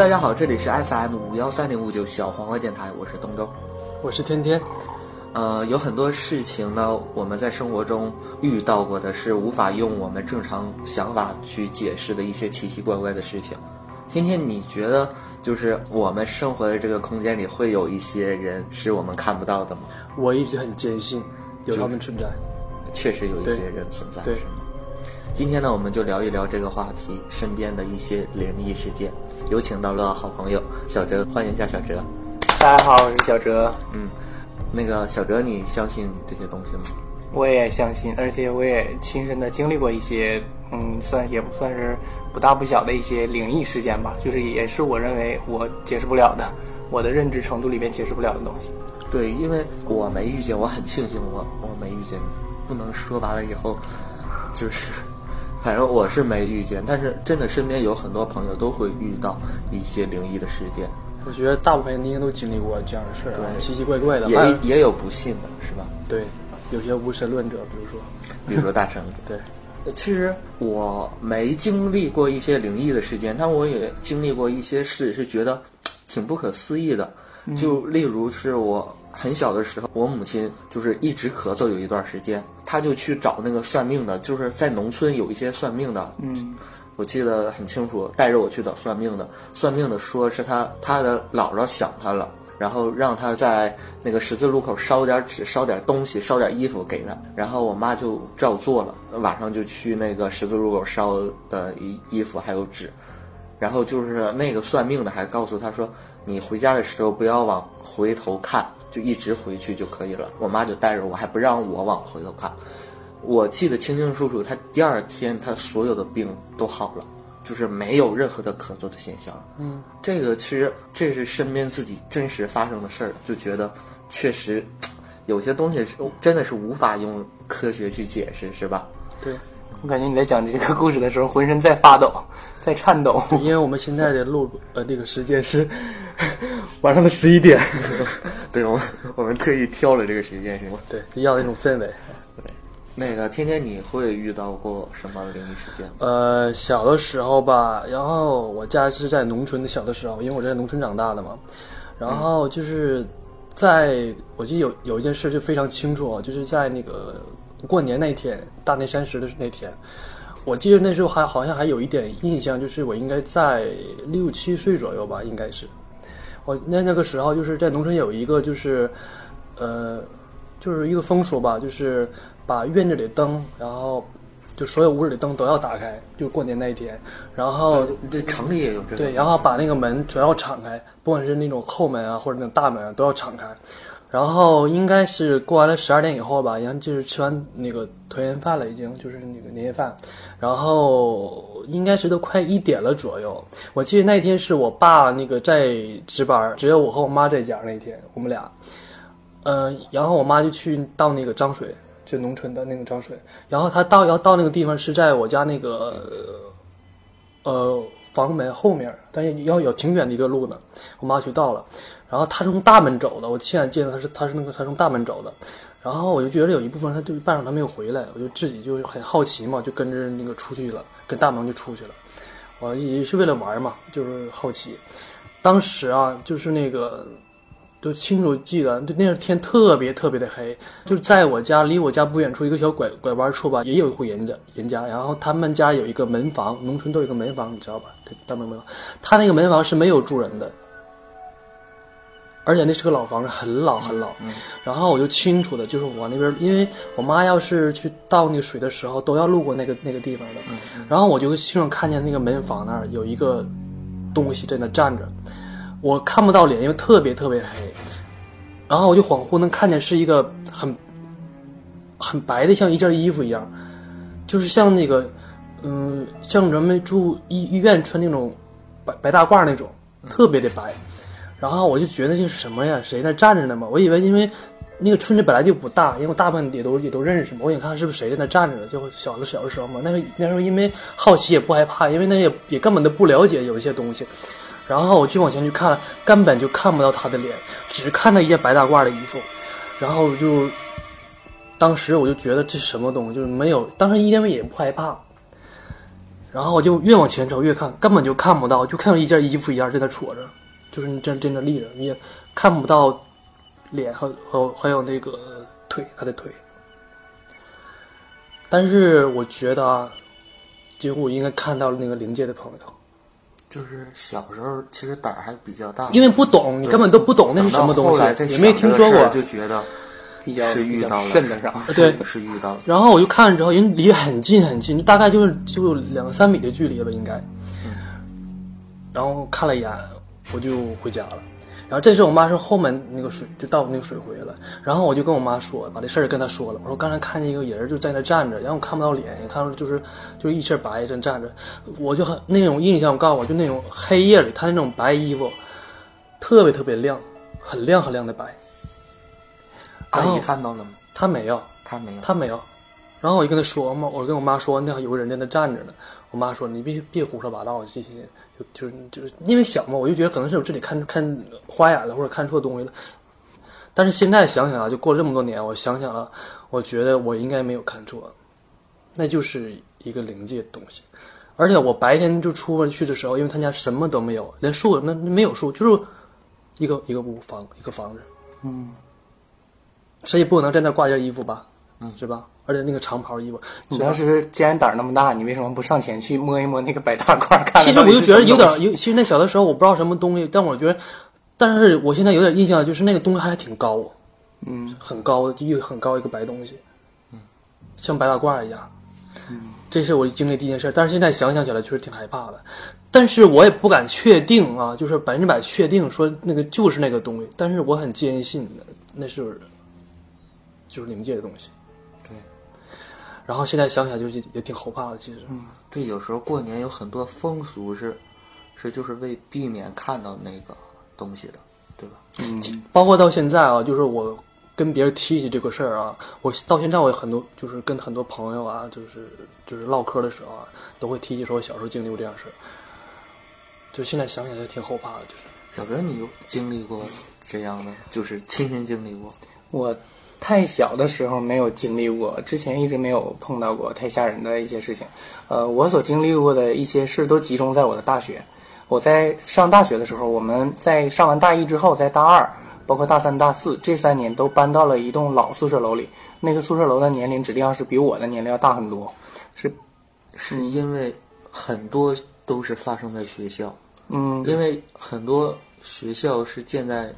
大家好，这里是 FM 五幺三零五九小黄瓜电台，我是东东，我是天天。呃，有很多事情呢，我们在生活中遇到过的是无法用我们正常想法去解释的一些奇奇怪怪的事情。天天，你觉得就是我们生活的这个空间里会有一些人是我们看不到的吗？我一直很坚信有他们存在，确实有一些人存在，对是吗？今天呢，我们就聊一聊这个话题，身边的一些灵异事件。有请到了好朋友小哲，欢迎一下小哲。大家好，我是小哲。嗯，那个小哲，你相信这些东西吗？我也相信，而且我也亲身的经历过一些，嗯，算也不算是不大不小的一些灵异事件吧，就是也是我认为我解释不了的，我的认知程度里边解释不了的东西。对，因为我没遇见，我很庆幸我我没遇见，不能说完了以后，就是，反正我是没遇见，但是真的身边有很多朋友都会遇到一些灵异的事件，我觉得大部分人应该都经历过这样的事儿奇奇怪怪的。也也有不信的，是吧？对，有些无神论者，比如说，比如说大橙子。对，其实我没经历过一些灵异的事件，但我也经历过一些事，是觉得挺不可思议的。就例如是我很小的时候，我母亲就是一直咳嗽有一段时间，她就去找那个算命的，就是在农村有一些算命的，嗯，我记得很清楚，带着我去找算命的，算命的说是他他的姥姥想他了。然后让他在那个十字路口烧点纸、烧点东西、烧点衣服给他，然后我妈就照做了，晚上就去那个十字路口烧的衣衣服还有纸，然后就是那个算命的还告诉他说，你回家的时候不要往回头看，就一直回去就可以了。我妈就带着我，还不让我往回头看。我记得清清楚楚，他第二天他所有的病都好了。就是没有任何的咳嗽的现象，嗯，这个其实这是身边自己真实发生的事儿，就觉得确实有些东西是真的是无法用科学去解释，是吧？对，我感觉你在讲这个故事的时候，浑身在发抖，在颤抖。因为我们现在的录呃那个时间是晚上的十一点，对，我们我们特意挑了这个时间，是吗？对，要那种氛围。对，那个天天你会遇到过什么灵异事件吗？呃，小的时候吧，然后我家是在农村的，小的时候，因为我在农村长大的嘛，然后就是在我记得有有一件事就非常清楚啊，就是在那个过年那天，大年三十的那天，我记得那时候还好像还有一点印象，就是我应该在六七岁左右吧，应该是，我那那个时候就是在农村有一个就是，呃，就是一个风俗吧，就是把院子里的灯，然后就所有屋里的灯都要打开，就过年那一天，然后这城里也有这个对，然后把那个门全要敞开，不管是那种后门啊或者那种大门啊都要敞开。然后应该是过完了十二点以后吧，然后就是吃完那个团圆饭了，已经就是那个年夜饭，然后应该是都快一点了左右。我记得那天是我爸那个在值班，只有我和我妈在家那天，我们俩，呃，然后我妈就去倒那个脏水，就农村的那个脏水，然后她倒要到那个地方是在我家那个呃房门后面，但是要有挺远的一段路呢，我妈去到了。然后她从大门走的，我亲眼见到她是她是那个她从大门走的，然后我就觉得有一部分她就半晌她没有回来，我就自己就很好奇嘛，就跟着那个出去了，跟大门就出去了。我也是为了玩嘛，就是好奇。当时啊，就是那个，就清楚记得，就那天特别特别的黑，就是在我家离我家不远处一个小拐拐弯处吧，也有一户人家人家，然后他们家有一个门房，农村都有一个门房，你知道吧？大门门房，他那个门房是没有住人的，而且那是个老房子，很老很老。然后我就清楚的，就是我那边，因为我妈要是去倒那个水的时候，都要路过那个那个地方的。然后我就清楚看见那个门房那儿有一个东西在那站着，我看不到脸，因为特别特别黑。然后我就恍惚能看见是一个很很白的，像一件衣服一样，就是像那个，嗯，像人们住医医院穿那种白白大褂那种，特别的白。然后我就觉得这是什么呀？谁在站着呢嘛？我以为因为那个村子本来就不大，因为我大部分也都也都认识嘛。我想看是不是谁在那站着呢？就小的小的时候嘛，那时候那时候因为好奇也不害怕，因为那也也根本都不了解有一些东西。然后我就往前去看，根本就看不到他的脸，只看到一件白大褂的衣服。然后就当时我就觉得这什么东西，就是没有，当时因为也不害怕。然后我就越往前走越看，根本就看不到，就看到一件衣服一样在那戳着，就是你真真的立着，你也看不到脸和和还有那个腿，他的腿。但是我觉得啊，结果我应该看到了那个灵界的朋友，就是小时候其实胆儿还比较大，因为不懂，你根本都不懂那是什么东西，也没听说过。就觉得比较是遇到了。对是是遇到了。然后我就看了之后，人离很近很近，大概就是就两三米的距离吧，应该。然后看了一眼，我就回家了。然后这时候我妈说后门那个水就到那个水回了，然后我就跟我妈说，把这事儿跟她说了。我说刚才看见一个人就在那站着，然后我看不到脸，也看到就是就是一身白正站着，我就很那种印象，我告诉我就那种黑夜里他那种白衣服，特别特别亮，很亮很亮的白。阿姨看到了吗？她没有，她没有。她没有。然后我就跟她说嘛，我跟我妈说，那有个人在那站着呢。我妈说你别别胡说八道，这些就就是就是因为小嘛，我就觉得可能是我这里看看花眼了，或者看错东西了。但是现在想想啊，就过了这么多年，我想想啊，我觉得我应该没有看错，那就是一个灵界的东西。而且我白天就出门去的时候，因为他家什么都没有，连树那没有树，就是一个一个屋房一个房子，嗯，谁也不可能在那挂件衣服吧，嗯，是吧？而且那个长袍衣服，你当时既然胆儿那么大，你为什么不上前去摸一摸那个白大褂？看其实我就觉得有点有，其实那小的时候我不知道什么东西，但我觉得，但是我现在有点印象，就是那个东西还挺高，嗯，很高，一个很高一个白东西，嗯，像白大褂一样，嗯，这是我经历第一件事，但是现在想想起来确实挺害怕的，但是我也不敢确定啊，就是百分之百确定说那个就是那个东西，但是我很坚信那是就是灵界的东西，对，然后现在想想就是也挺后怕的，其实，对，有时候过年有很多风俗是，是就是为避免看到那个东西的，对吧？嗯，包括到现在啊，就是我跟别人提起这个事儿啊，我到现在我有很多就是跟很多朋友啊，就是就是唠嗑的时候啊，都会提起说我小时候经历过这样事儿。就现在想起来挺后怕的，就是小哥，你有经历过这样的，就是亲身经历过？我太小的时候没有经历过，之前一直没有碰到过太吓人的一些事情。呃，我所经历过的一些事都集中在我的大学。我在上大学的时候，我们在上完大一之后，在大二，包括大三、大四这三年都搬到了一栋老宿舍楼里。那个宿舍楼的年龄指定要是比我的年龄要大很多，是是因为很多都是发生在学校，嗯，因为很多学校是建在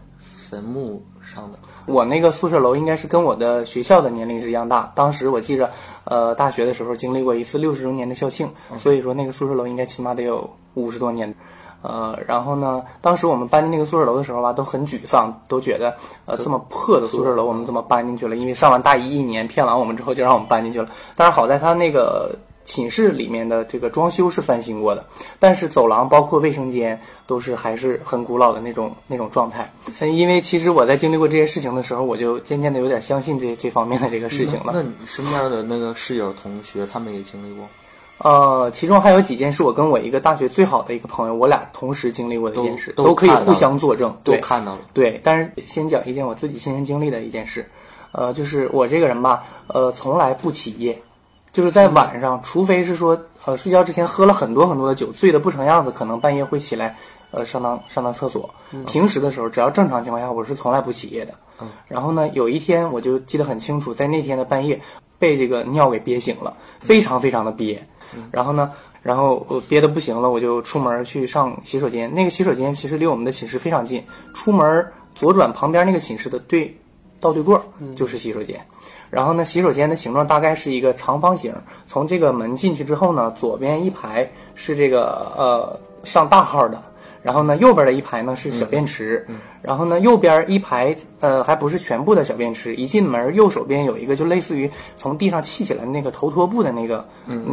坟墓上的。我那个宿舍楼应该是跟我的学校的年龄是一样大。当时我记着，呃，大学的时候经历过一次六十周年的校庆，所以说那个宿舍楼应该起码得有五十多年。呃，然后呢，当时我们搬进那个宿舍楼的时候吧，都很沮丧，都觉得呃这么破的宿舍楼我们怎么搬进去了？因为上完大一一年骗完我们之后就让我们搬进去了。但是好在他那个寝室里面的这个装修是翻新过的，但是走廊包括卫生间都是还是很古老的那种那种状态。嗯，因为其实我在经历过这些事情的时候，我就渐渐的有点相信这这方面的这个事情了。那你身边的那个室友、同学，他们也经历过？呃，其中还有几件是我跟我一个大学最好的一个朋友，我俩同时经历过的一件事，都可以互相作证。对，都看到了。对，但是先讲一件我自己亲身经历的一件事，呃，就是我这个人吧，呃，从来不起夜，就是在晚上，除非是说，呃，睡觉之前喝了很多很多的酒，醉得不成样子，可能半夜会起来，呃，上趟上趟厕所。平时的时候，只要正常情况下，我是从来不起夜的。嗯。然后呢，有一天我就记得很清楚，在那天的半夜，被这个尿给憋醒了，非常非常的憋。然后呢，然后我憋得不行了，我就出门去上洗手间。那个洗手间其实离我们的寝室非常近，出门左转旁边那个寝室的对倒对过就是洗手间。然后呢，洗手间的形状大概是一个长方形。从这个门进去之后呢，左边一排是这个呃上大号的，然后呢右边的一排呢是小便池，然后呢右边一排呃还不是全部的小便池。一进门右手边有一个就类似于从地上砌起来的那个头拖布的那个、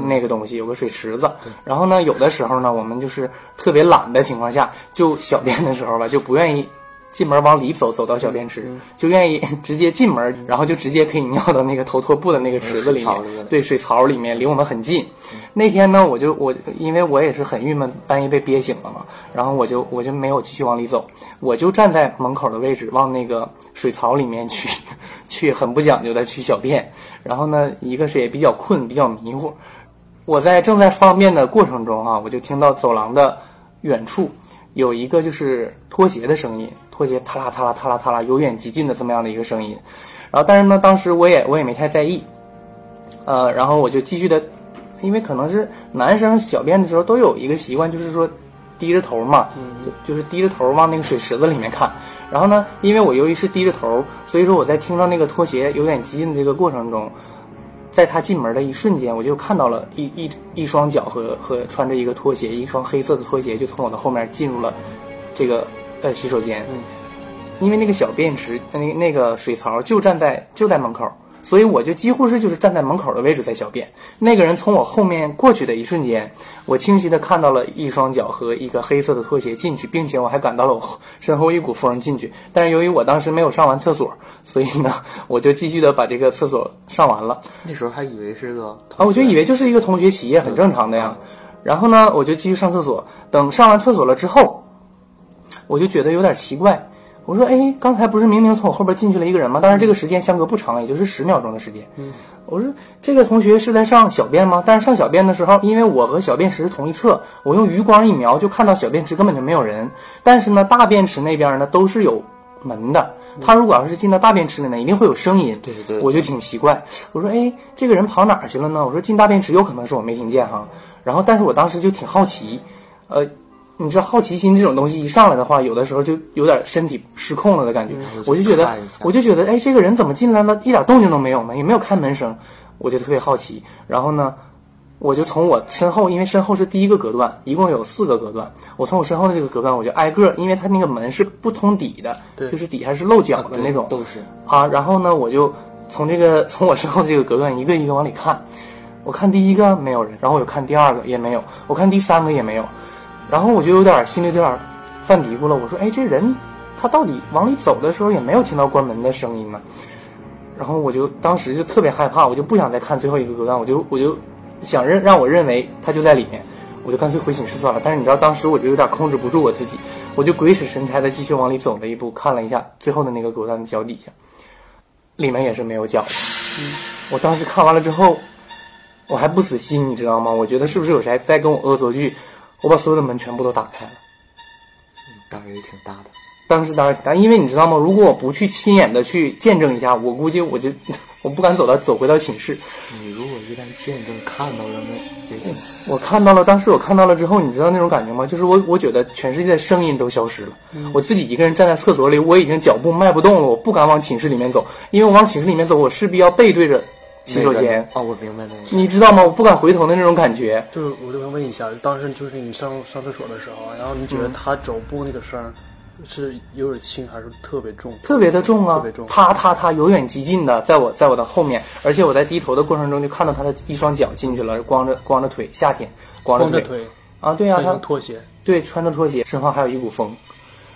那个东西，有个水池子。然后呢有的时候呢我们就是特别懒的情况下，就小便的时候吧就不愿意。进门往里走，走到小便池，就愿意 直接进门，然后就直接可以尿到那个头拖布的那个池子里面对，水槽里面离我们很近。那天呢，我就我因为我也是很郁闷，半夜被憋醒了嘛，然后我就我就没有继续往里走，我就站在门口的位置往那个水槽里面去，去很不讲究的去小便。然后呢，一个是也比较困，比较迷糊。我在正在方便的过程中啊，我就听到走廊的远处有一个就是拖鞋的声音，拖鞋踏啦踏啦踏啦踏啦，由远及近的这么样的一个声音。然后，但是呢，当时我也我也没太在意，呃，然后我就继续的，因为可能是男生小便的时候都有一个习惯，就是说低着头嘛，就就是低着头往那个水池子里面看。然后呢，因为我由于是低着头，所以说我在听到那个拖鞋由远及近的这个过程中，在他进门的一瞬间，我就看到了一一一双脚和和穿着一个拖鞋，一双黑色的拖鞋就从我的后面进入了这个呃洗手间。嗯因为那个小便池，那那个水槽就站在就在门口，所以我就几乎是就是站在门口的位置在小便。那个人从我后面过去的一瞬间，我清晰的看到了一双脚和一个黑色的拖鞋进去，并且我还感到了我 身后一股风进去。但是由于我当时没有上完厕所，所以呢，我就继续的把这个厕所上完了。那时候还以为是个啊，我就以为就是一个同学起夜，很正常的呀。然后呢，我就继续上厕所。等上完厕所了之后，我就觉得有点奇怪。我说，哎，刚才不是明明从我后边进去了一个人吗？当然，这个时间相隔不长，也就是十秒钟的时间。我说，这个同学是在上小便吗？但是上小便的时候，因为我和小便池是同一侧，我用余光一瞄，就看到小便池根本就没有人。但是呢，大便池那边呢都是有门的。他如果要是进到大便池里呢，一定会有声音。对对对我就挺奇怪。我说，哎，这个人跑哪儿去了呢？我说进大便池有可能是我没听见哈。然后，但是我当时就挺好奇，呃。你知道好奇心这种东西一上来的话，有的时候就有点身体失控了的感觉。我就觉得，我就觉得，哎，这个人怎么进来了，一点动静都没有呢？也没有开门声，我就特别好奇。然后呢，我就从我身后，因为身后是第一个隔断，一共有四个隔断。我从我身后的这个隔断，我就挨个，因为它那个门是不通底的，就是底下是露脚的那种。都是啊，然后呢，我就从这个从我身后这个隔断一个一个往里看。我看第一个没有人，然后我又看第二个也没有，我看第三个也没有。然后我就有点心里有点犯嘀咕了，我说：“哎，这人他到底往里走的时候也没有听到关门的声音呢。”然后我就当时就特别害怕，我就不想再看最后一个隔断，我就我就想认让我认为他就在里面，我就干脆回寝室算了。但是你知道，当时我就有点控制不住我自己，我就鬼使神差的继续往里走了一步，看了一下最后的那个隔断的脚底下，里面也是没有脚的。我当时看完了之后，我还不死心，你知道吗？我觉得是不是有谁在跟我恶作剧？我把所有的门全部都打开了，胆儿也挺大的。当时胆儿挺大，因为你知道吗？如果我不去亲眼的去见证一下，我估计我就 我不敢走到走回到寝室。你如果一旦见证看到了，那也我看到了，当时我看到了之后，你知道那种感觉吗？就是我我觉得全世界的声音都消失了，我自己一个人站在厕所里，我已经脚步迈不动了，我不敢往寝室里面走，因为我往寝室里面走，我势必要背对着。洗手间哦，我明白那个。你知道吗？我不敢回头的那种感觉。就是我就想问一下，当时就是你上上厕所的时候，然后你觉得他走步那个声儿是有点轻还是特别重？特别的重啊，特别重。他他他由远及近的在我在我的后面，而且我在低头的过程中就看到他的一双脚进去了，光着光着腿，夏天光着腿啊，对呀，他拖鞋，对，穿着拖鞋，身后还有一股风。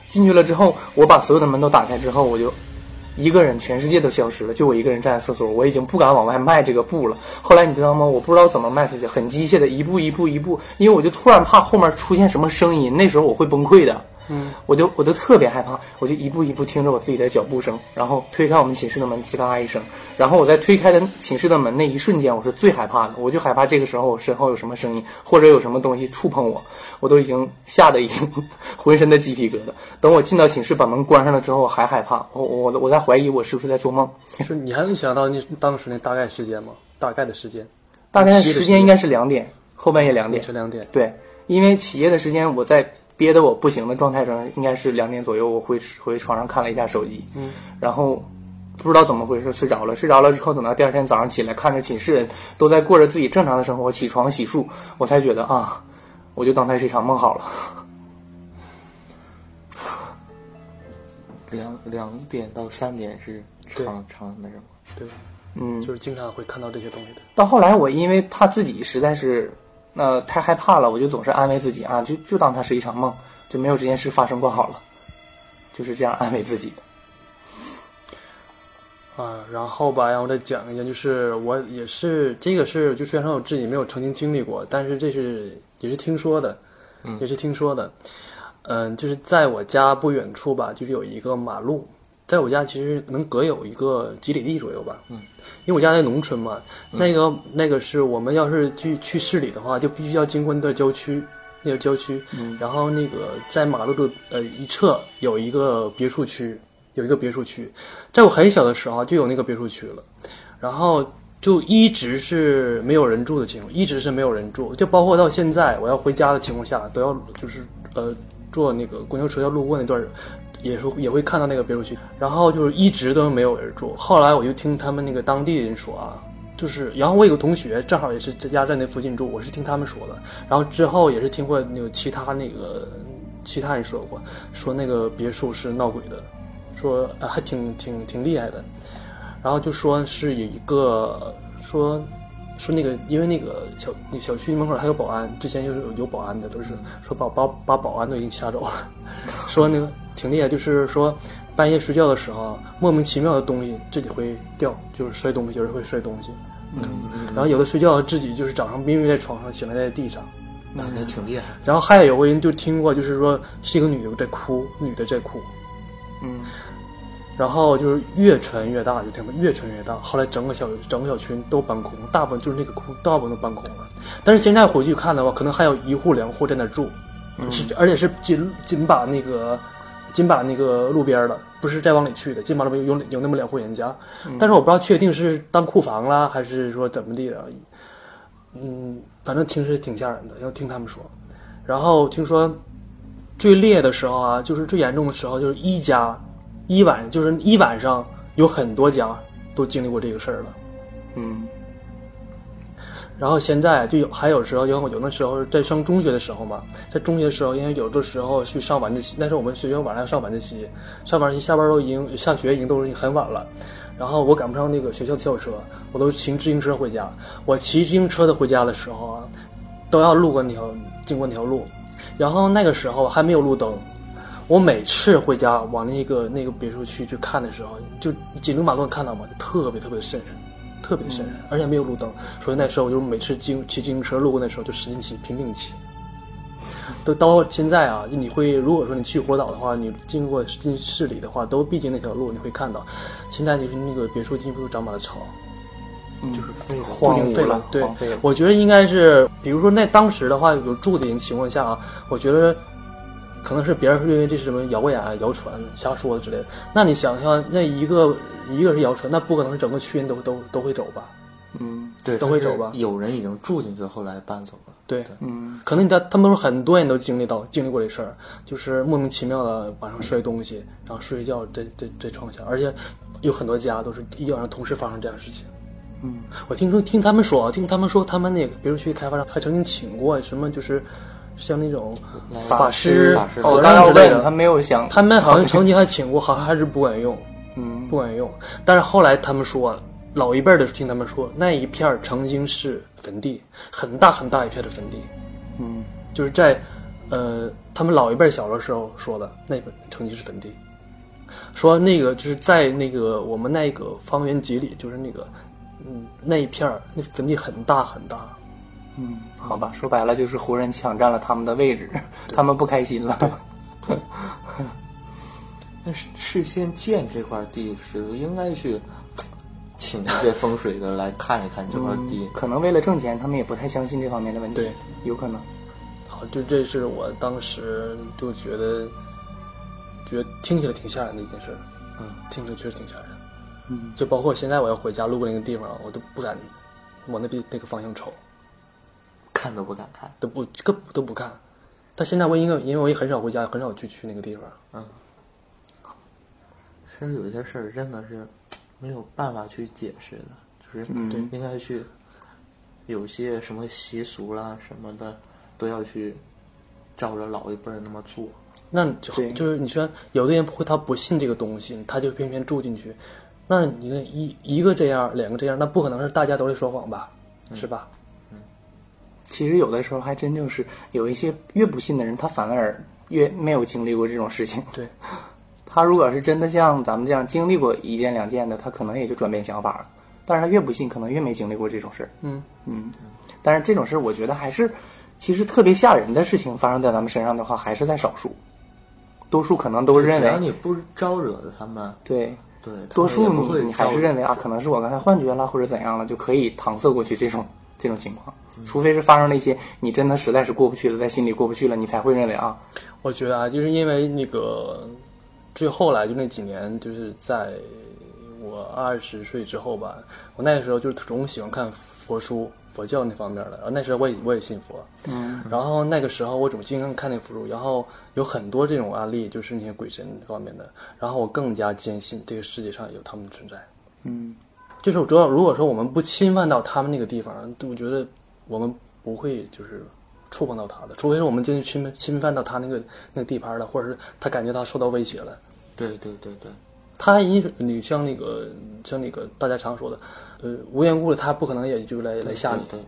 进去了之后，我把所有的门都打开之后，我就。一个人，全世界都消失了，就我一个人站在厕所，我已经不敢往外迈这个步了。后来你知道吗？我不知道怎么迈出去，很机械的一步一步一步，因为我就突然怕后面出现什么声音，那时候我会崩溃的。嗯，我就我就特别害怕，我就一步一步听着我自己的脚步声，然后推开我们寝室的门，吱嘎一声，然后我在推开的寝室的门那一瞬间，我是最害怕的，我就害怕这个时候我身后有什么声音，或者有什么东西触碰我，我都已经吓得已经 浑身的鸡皮疙瘩。等我进到寝室把门关上了之后，我还害怕，我我我在怀疑我是不是在做梦。是你还能想到你当时那大概时间吗？大概的时间？大概时间应该是两点，后半夜两点。是两点。对，因为起夜的时间我在。憋得我不行的状态中，应该是两点左右，我回回床上看了一下手机，嗯，然后不知道怎么回事睡着了，睡着了之后，等到第二天早上起来，看着寝室人都在过着自己正常的生活，起床洗漱，我才觉得啊，我就当它是一场梦好了。两两点到三点是长长那什么？对，嗯，就是经常会看到这些东西的。到后来，我因为怕自己实在是。那太害怕了，我就总是安慰自己啊，就就当它是一场梦，就没有这件事发生过好了，就是这样安慰自己的。啊，然后吧，让我再讲一下，就是我也是这个事，就虽然说我自己没有曾经经历过，但是这是也是听说的，也是听说的。嗯，就是在我家不远处吧，就是有一个马路，在我家其实能隔有一个几里地左右吧。嗯，因为我家在农村嘛，那个那个是我们要是去去市里的话，就必须要经过那段郊区，那个郊区。嗯，然后那个在马路的呃一侧有一个别墅区，有一个别墅区，在我很小的时候就有那个别墅区了，然后就一直是没有人住的情况，一直是没有人住，就包括到现在我要回家的情况下，都要就是呃坐那个公交车要路过那段儿。也是也会看到那个别墅区，然后就是一直都没有人住。后来我就听他们那个当地人说啊，就是然后我有个同学正好也是在家在那附近住，我是听他们说的。然后之后也是听过那个其他那个其他人说过，说那个别墅是闹鬼的，说还挺挺挺厉害的。然后就说是有一个说说那个因为那个小那小区门口还有保安，之前就是有保安的，都是说把把把保安都已经吓走了，说那个。挺厉害，就是说，半夜睡觉的时候，莫名其妙的东西自己会掉，就是摔东西，有人会摔东西。嗯，然后有的睡觉自己就是早上明明在床上，醒来在地上。那那挺厉害。然后还有个人就听过，就是说是一个女的在哭，女的在哭。嗯。然后就是越传越大，就听到越传越大。后来整个小整个小区都搬空，大部分就是那个空，大部分都搬空了。但是现在回去看的话，可能还有一户两户在那住，是而且是紧紧把那个。金把那个路边的，不是再往里去的。金把路边有有那么两户人家，但是我不知道确定是当库房啦，还是说怎么地的。嗯，反正听是挺吓人的，要听他们说。然后听说最烈的时候啊，就是最严重的时候，就是一家一晚就是一晚上有很多家都经历过这个事儿了。嗯。然后现在就有还有时候，因为有的时候在上中学的时候嘛，在中学的时候，因为有的时候去上晚自习，那时候我们学校晚上要上晚自习，上晚自习下班都已经下学已经都是很晚了，然后我赶不上那个学校的校车，我都骑自行车回家。我骑自行车的回家的时候啊，都要路过那条经过那条路，然后那个时候还没有路灯，我每次回家往那个那个别墅区去看的时候，就紧着马路看到嘛，特别特别瘆人。特别深，而且没有路灯，所以那时候我就是每次经骑自行车路过那时候就使劲骑，拼命骑。都到现在啊，你会如果说你去火岛的话，你经过进市里的话，都必经那条路，你会看到。现在就是那个别墅进不长满了草，就是荒废了。对，我觉得应该是，比如说那当时的话有住的人情况下啊，我觉得可能是别人认为这是什么谣言、谣传、瞎说的之类的。那你想想，那一个。一个是谣传，那不可能是整个区人都都都会走吧？嗯，对，都会走吧。有人已经住进去，后来搬走了。对，嗯，可能他他们很多人都经历到经历过这事儿，就是莫名其妙的晚上摔东西，然后睡觉在在在床下，而且有很多家都是一晚上同时发生这样的事情。嗯，我听说听他们说，听他们说他们那个别墅区开发商还曾经请过什么，就是像那种法师、法师哦，之类的，他没有想，他们好像曾经还请过，好像还是不管用。嗯，不管用。但是后来他们说，老一辈的听他们说，那一片曾经是坟地，很大很大一片的坟地。嗯，就是在，呃，他们老一辈小的时候说的，那个曾经是坟地。说那个就是在那个我们那个方圆几里，就是那个，嗯，那一片那坟地很大很大。嗯，好吧，说白了就是湖人抢占了他们的位置，他们不开心了。那事先建这块地是应该去请一些风水的来看一看这块地。可能为了挣钱，他们也不太相信这方面的问题。对，有可能。好，就这是我当时就觉得，觉得听起来挺吓人的一件事。嗯，听着确实挺吓人。嗯，就包括现在我要回家路过那个地方，我都不敢往那边那个方向瞅，看都不敢看，都不更都不看。但现在我因为，因为我也很少回家，很少去去那个地方。嗯。其实有些事儿真的是没有办法去解释的，就是应该去有些什么习俗啦什么的都要去照着老一辈儿那么做。那就就是你说有的人会他不信这个东西，他就偏偏住进去。那你看一一个这样，两个这样，那不可能是大家都在说谎吧？是吧？嗯。其实有的时候还真就是有一些越不信的人，他反而越没有经历过这种事情。对。他如果是真的像咱们这样经历过一件两件的，他可能也就转变想法了。但是他越不信，可能越没经历过这种事儿。嗯嗯。但是这种事儿，我觉得还是，其实特别吓人的事情发生在咱们身上的话，还是在少数。多数可能都认为，只要你不招惹他们，对，对，多数你还是认为啊，可能是我刚才幻觉了或者怎样了，就可以搪塞过去这种这种情况。除非是发生了一些你真的实在是过不去了，在心里过不去了，你才会认为啊，我觉得啊，就是因为那个，最后来就那几年，就是在我二十岁之后吧，我那个时候就是总喜欢看佛书、佛教那方面的。然后那时候我也我也信佛，嗯，然后那个时候我总经常看那佛书，然后有很多这种案例，就是那些鬼神方面的，然后我更加坚信这个世界上有他们的存在。嗯，就是主要如果说我们不侵犯到他们那个地方，我觉得我们不会就是触碰到他的，除非是我们进去侵侵犯到他那个那个地盘了，或者是他感觉他受到威胁了。对对对对，他因你像那个像那个大家常说的，呃，无缘故的他不可能也就来来吓你。对，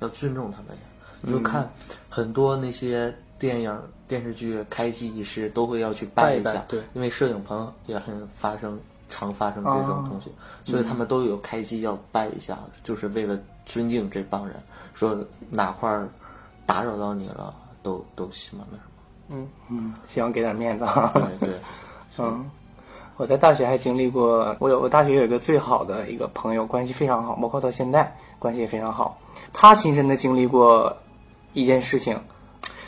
要尊重他们。你就看很多那些电影、电视剧开机仪式都会要去拜一下，对因为摄影棚也很发生，常发生这种东西，所以他们都有开机要拜一下，就是为了尊敬这帮人，说哪块儿打扰到你了，都都希望那什么。嗯嗯，希望给点面子啊。对对，嗯，我在大学还经历过，我有我大学有一个最好的一个朋友，关系非常好，包括到现在关系也非常好。他亲身的经历过一件事情，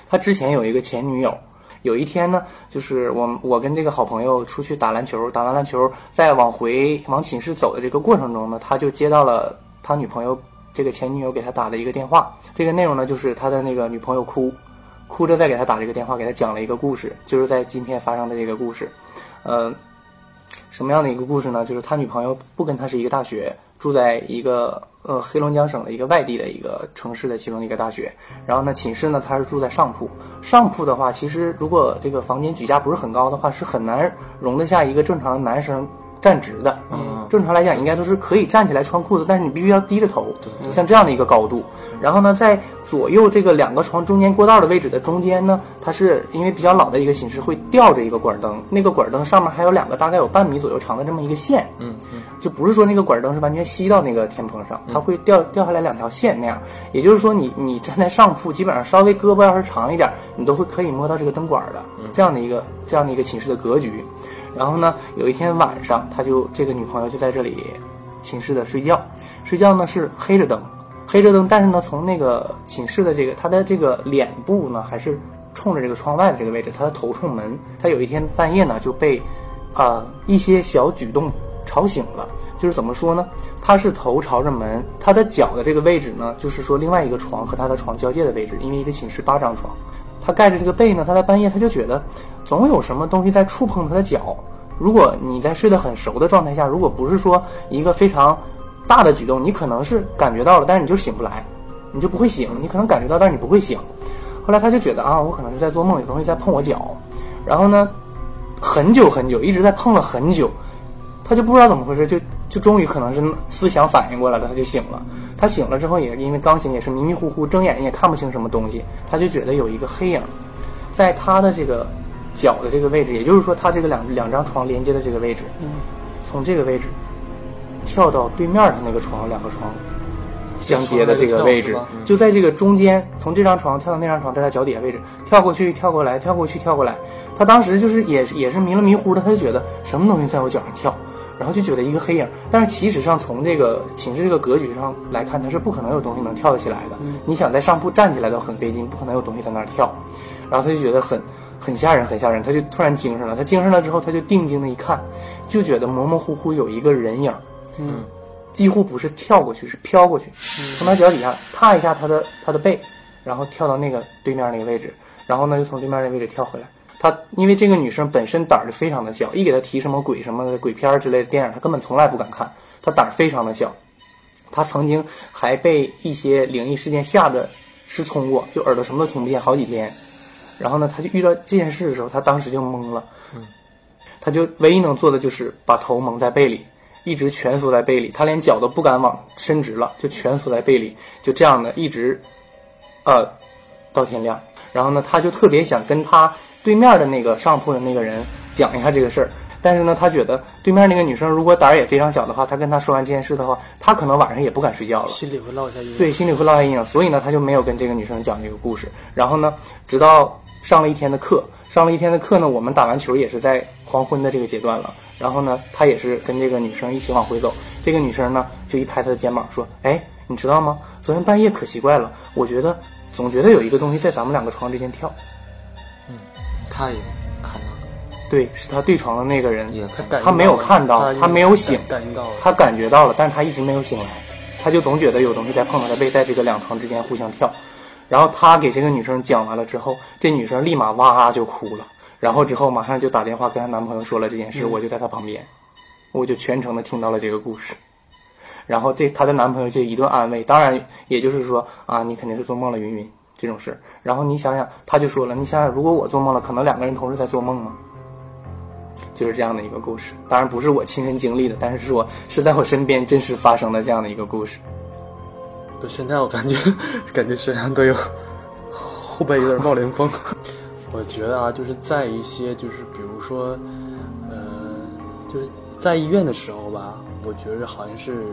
他之前有一个前女友。有一天呢，就是我我跟这个好朋友出去打篮球，打完篮球，在往回往寝室走的这个过程中呢，他就接到了他女朋友这个前女友给他打的一个电话。这个内容呢，就是他的那个女朋友哭，哭着在给他打这个电话，给他讲了一个故事，就是在今天发生的这个故事。呃，什么样的一个故事呢？就是他女朋友不跟他是一个大学，住在一个呃黑龙江省的一个外地的一个城市的其中的一个大学。然后呢，寝室呢他是住在上铺。上铺的话，其实如果这个房间举架不是很高的话，是很难容得下一个正常的男生站直的。嗯，正常来讲应该都是可以站起来穿裤子，但是你必须要低着头，像这样的一个高度。然后呢，在左右这个两个床中间过道的位置的中间呢，它是因为比较老的一个寝室，会吊着一个管灯，那个管灯上面还有两个大概有半米左右长的这么一个线，嗯嗯，就不是说那个管灯是完全吸到那个天棚上，它会掉掉下来两条线那样。也就是说你，你站在上铺，基本上稍微胳膊要是长一点，你都会可以摸到这个灯管的，这样的一个这样的一个寝室的格局。然后呢，有一天晚上，他就这个女朋友就在这里寝室的睡觉，睡觉呢是黑着灯，黑着灯，但是呢，从那个寝室的这个他的这个脸部呢，还是冲着这个窗外的这个位置，他的头冲门。他有一天半夜呢就被，呃一些小举动吵醒了。就是怎么说呢？他是头朝着门，他的脚的这个位置呢，就是说另外一个床和他的床交界的位置，因为一个寝室八张床，他盖着这个被呢，他在半夜他就觉得总有什么东西在触碰他的脚。如果你在睡得很熟的状态下，如果不是说一个非常 大的举动，你可能是感觉到了，但是你就醒不来，你就不会醒。你可能感觉到，但是你不会醒。后来他就觉得啊，我可能是在做梦，有东西在碰我脚。然后呢，很久很久，一直在碰了很久，他就不知道怎么回事，就就终于可能是思想反应过来了，他就醒了。他醒了之后也因为刚醒也是迷迷糊糊，睁眼也看不清什么东西，他就觉得有一个黑影，在他的这个脚的这个位置，也就是说他这个两两张床连接的这个位置，嗯，从这个位置跳到对面的那个床，两个床相接的这个位置就在这个中间，从这张床跳到那张床，在他脚底下位置跳过去，跳过来，跳过去，跳过来。他当时就是也是也是迷了迷糊的，他就觉得什么东西在我脚上跳，然后就觉得一个黑影。但是其实上从这个寝室这个格局上来看，它是不可能有东西能跳得起来的。你想在上铺站起来都很费劲，不可能有东西在那儿跳。然后他就觉得很很吓人，很吓人，他就突然精神了。他精神了之后，他就定睛的一看，就觉得模模糊糊有一个人影，嗯，几乎不是跳过去，是飘过去，从他脚底下踏一下他的他的背，然后跳到那个对面那个位置，然后呢又从对面那个位置跳回来。他因为这个女生本身胆儿就非常的小，一给她提什么鬼什么的鬼片儿之类的电影，她根本从来不敢看，她胆儿非常的小。她曾经还被一些灵异事件吓得失聪过，就耳朵什么都听不见好几天。然后呢，她就遇到这件事的时候，她当时就懵了。她就唯一能做的就是把头蒙在被里，一直蜷缩在被里，他连脚都不敢往伸直了，就蜷缩在被里，就这样的一直，呃，到天亮。然后呢，他就特别想跟他对面的那个上铺的那个人讲一下这个事儿，但是呢，他觉得对面那个女生如果胆儿也非常小的话，他跟他说完这件事的话，他可能晚上也不敢睡觉了。心里会落下阴影。对，心里会落下阴影，所以呢，他就没有跟这个女生讲这个故事。然后呢，直到上了一天的课，上了一天的课呢，我们打完球也是在黄昏的这个阶段了。然后呢，他也是跟这个女生一起往回走。这个女生呢，就一拍他的肩膀说：“哎，你知道吗？昨天半夜可奇怪了，我觉得总觉得有一个东西在咱们两个床之间跳。嗯他也看到了，对，是他对床的那个人，也他他没有看到，他他没有醒，感应到了。他感觉到了，但是他一直没有醒来，他就总觉得有东西在碰他的背，在这个两床之间互相跳。然后他给这个女生讲完了之后，这女生立马哇就哭了，然后之后马上就打电话跟她男朋友说了这件事，我就在她旁边，我就全程的听到了这个故事。然后这她的男朋友就一顿安慰，当然也就是说啊，你肯定是做梦了，云云这种事。然后你想想，他就说了，你想想，如果我做梦了，可能两个人同时在做梦吗？就是这样的一个故事，当然不是我亲身经历的，但是是我是在我身边真实发生的这样的一个故事。现在我感觉，感觉身上都有后背有点冒凉风。我觉得啊，就是在一些就是比如说，呃，就是在医院的时候吧，我觉着好像是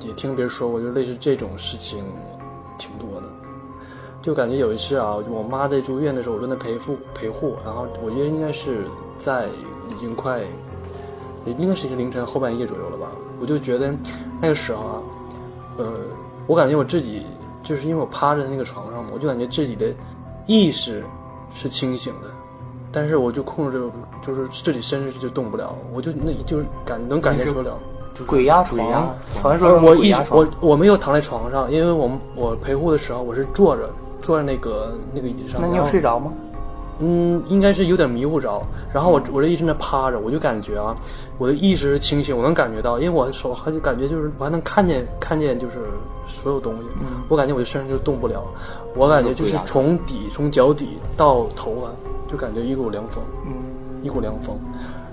也听别人说过，就类似这种事情挺多的。就感觉有一次啊，我妈在住院的时候，我正在陪护陪护，然后我觉得应该是在已经快，也应该是一个凌晨后半夜左右了吧。我就觉得那个时候啊，呃，我感觉我自己就是因为我趴在那个床上嘛，我就感觉自己的意识是清醒的，但是我就控制就是自己身子就动不了，我就那就是感能感觉出了。鬼压床，传说中我一我我没有躺在床上，因为我们我陪护的时候我是坐着坐在那个那个椅子上。那你有睡着吗？嗯，应该是有点迷糊着，然后我我就一直在那趴着，我就感觉啊，我的意识是清醒，我能感觉到，因为我手还就感觉就是我还能看见看见就是所有东西，我感觉我的身上就动不了，我感觉就是从底从脚底到头发就感觉一股凉风，嗯，一股凉风，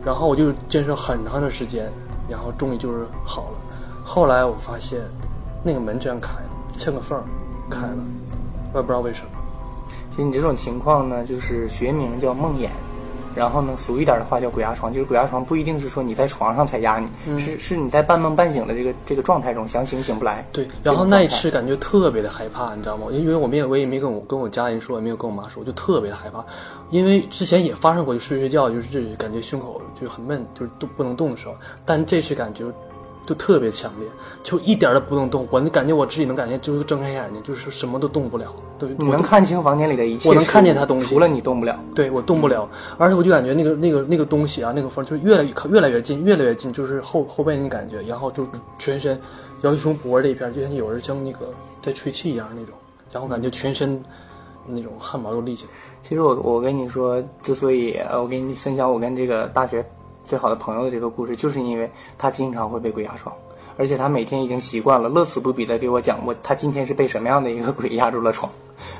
然后我就坚持很长的时间，然后终于就是好了。后来我发现那个门居然开了，嵌个缝儿开了，我也不知道为什么。其实你这种情况呢，就是学名叫梦魇，然后呢，俗一点的话叫鬼压床。就是鬼压床不一定是说你在床上才压你，嗯是是你在半梦半醒的这个这个状态中想醒醒不来。对，然后那一次感觉特别的害怕，你知道吗？因为我没有，我也没跟我跟我家人说，也没有跟我妈说，我就特别的害怕。因为之前也发生过，就睡睡觉就是感觉胸口就很闷，就是都不能动的时候，但这次感觉就特别强烈，就一点儿都不能动。我能感觉我自己能感觉，就是睁开眼睛，就是什么都动不了。对，你我能看清房间里的一切，我能看见它东西除了你动不了。对我动不了，而且我就感觉那个那个那个东西啊，那个风就越来越靠越来越近，越来越近，就是后后背那感觉，然后就全身，然后就从脖儿这一片，就像有人像那个在吹气一样那种，然后感觉全身那种汗毛都立起来。其实我我跟你说，之所以呃我跟你分享我跟这个大学最好的朋友的这个故事，就是因为他经常会被鬼压床，而且他每天已经习惯了，乐此不疲的给我讲过他今天是被什么样的一个鬼压住了床，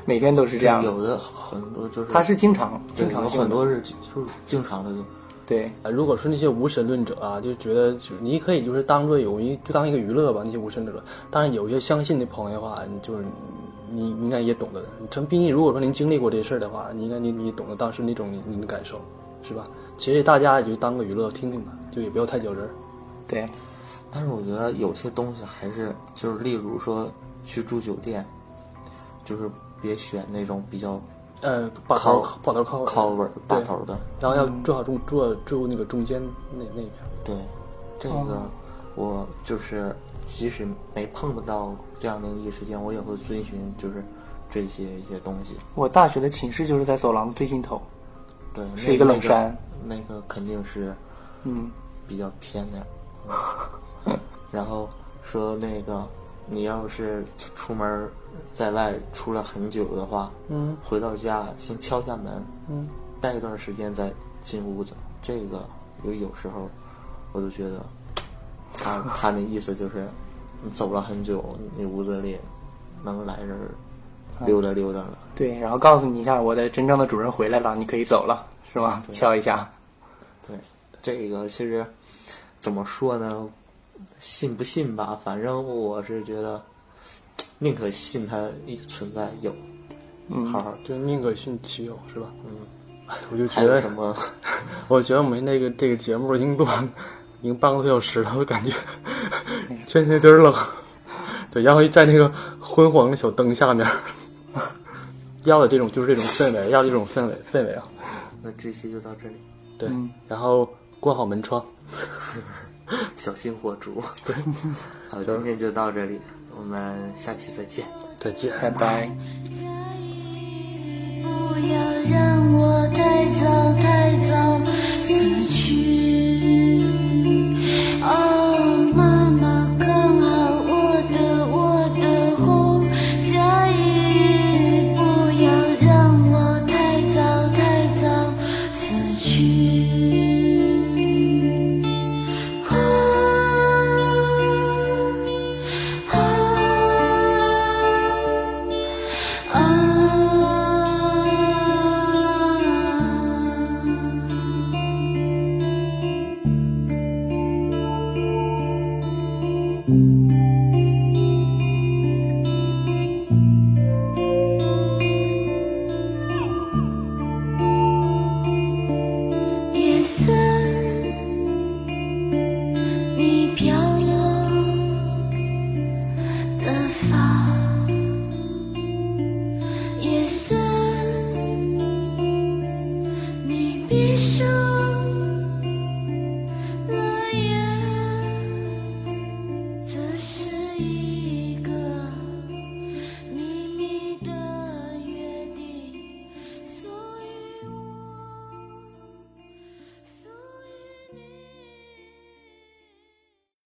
每天都是这样。有的很多就是他是经常经常很多是就是经常的就对啊，如果是那些无神论者啊，就觉得就你可以就是当做有一就当一个娱乐吧，那些无神论者。当然有一些相信的朋友的话，你就是你应该也懂得的。陈毕竟如果说您经历过这事儿的话，你应该你你懂得当时那种你你的感受，是吧？其实大家也就当个娱乐听听吧，就也不要太较真儿。对，但是我觉得有些东西还是就是，例如说去住酒店，就是别选那种比较呃，把头靠把头靠靠尾儿把对头的。然后要最好住住住那个中间那那边。对，这个我就是即使没碰到这样的异事件，我也会遵循就是这些一些东西。我大学的寝室就是在走廊的最尽头，对，是一个冷山，那个肯定是嗯，比较偏点。嗯 然后说那个，你要是出门在外出了很久的话，嗯回到家先敲下门，嗯，待一段时间再进屋子。这个有有时候我都觉得，他 他那意思就是，你走了很久，你屋子里能来人溜达溜达了。对，然后告诉你一下，我的真正的主人回来了，你可以走了，是吧？敲一下，对，这个其实怎么说呢？信不信吧，反正我是觉得，宁可信它一存在有，嗯好好。就宁可信其有，是吧？嗯，我就觉得什，么？我觉得我们那个这个节目已经录完，已经半个多小时了，我感觉全身有点冷。对，然后在那个昏黄的小灯下面，要的这种就是这种氛围，要这种氛围氛围啊。那这期就到这里，对，嗯然后关好门窗。小心火烛。对，好，今天就到这里，我们下期再见。再见，拜拜。不要让我太早太早死去。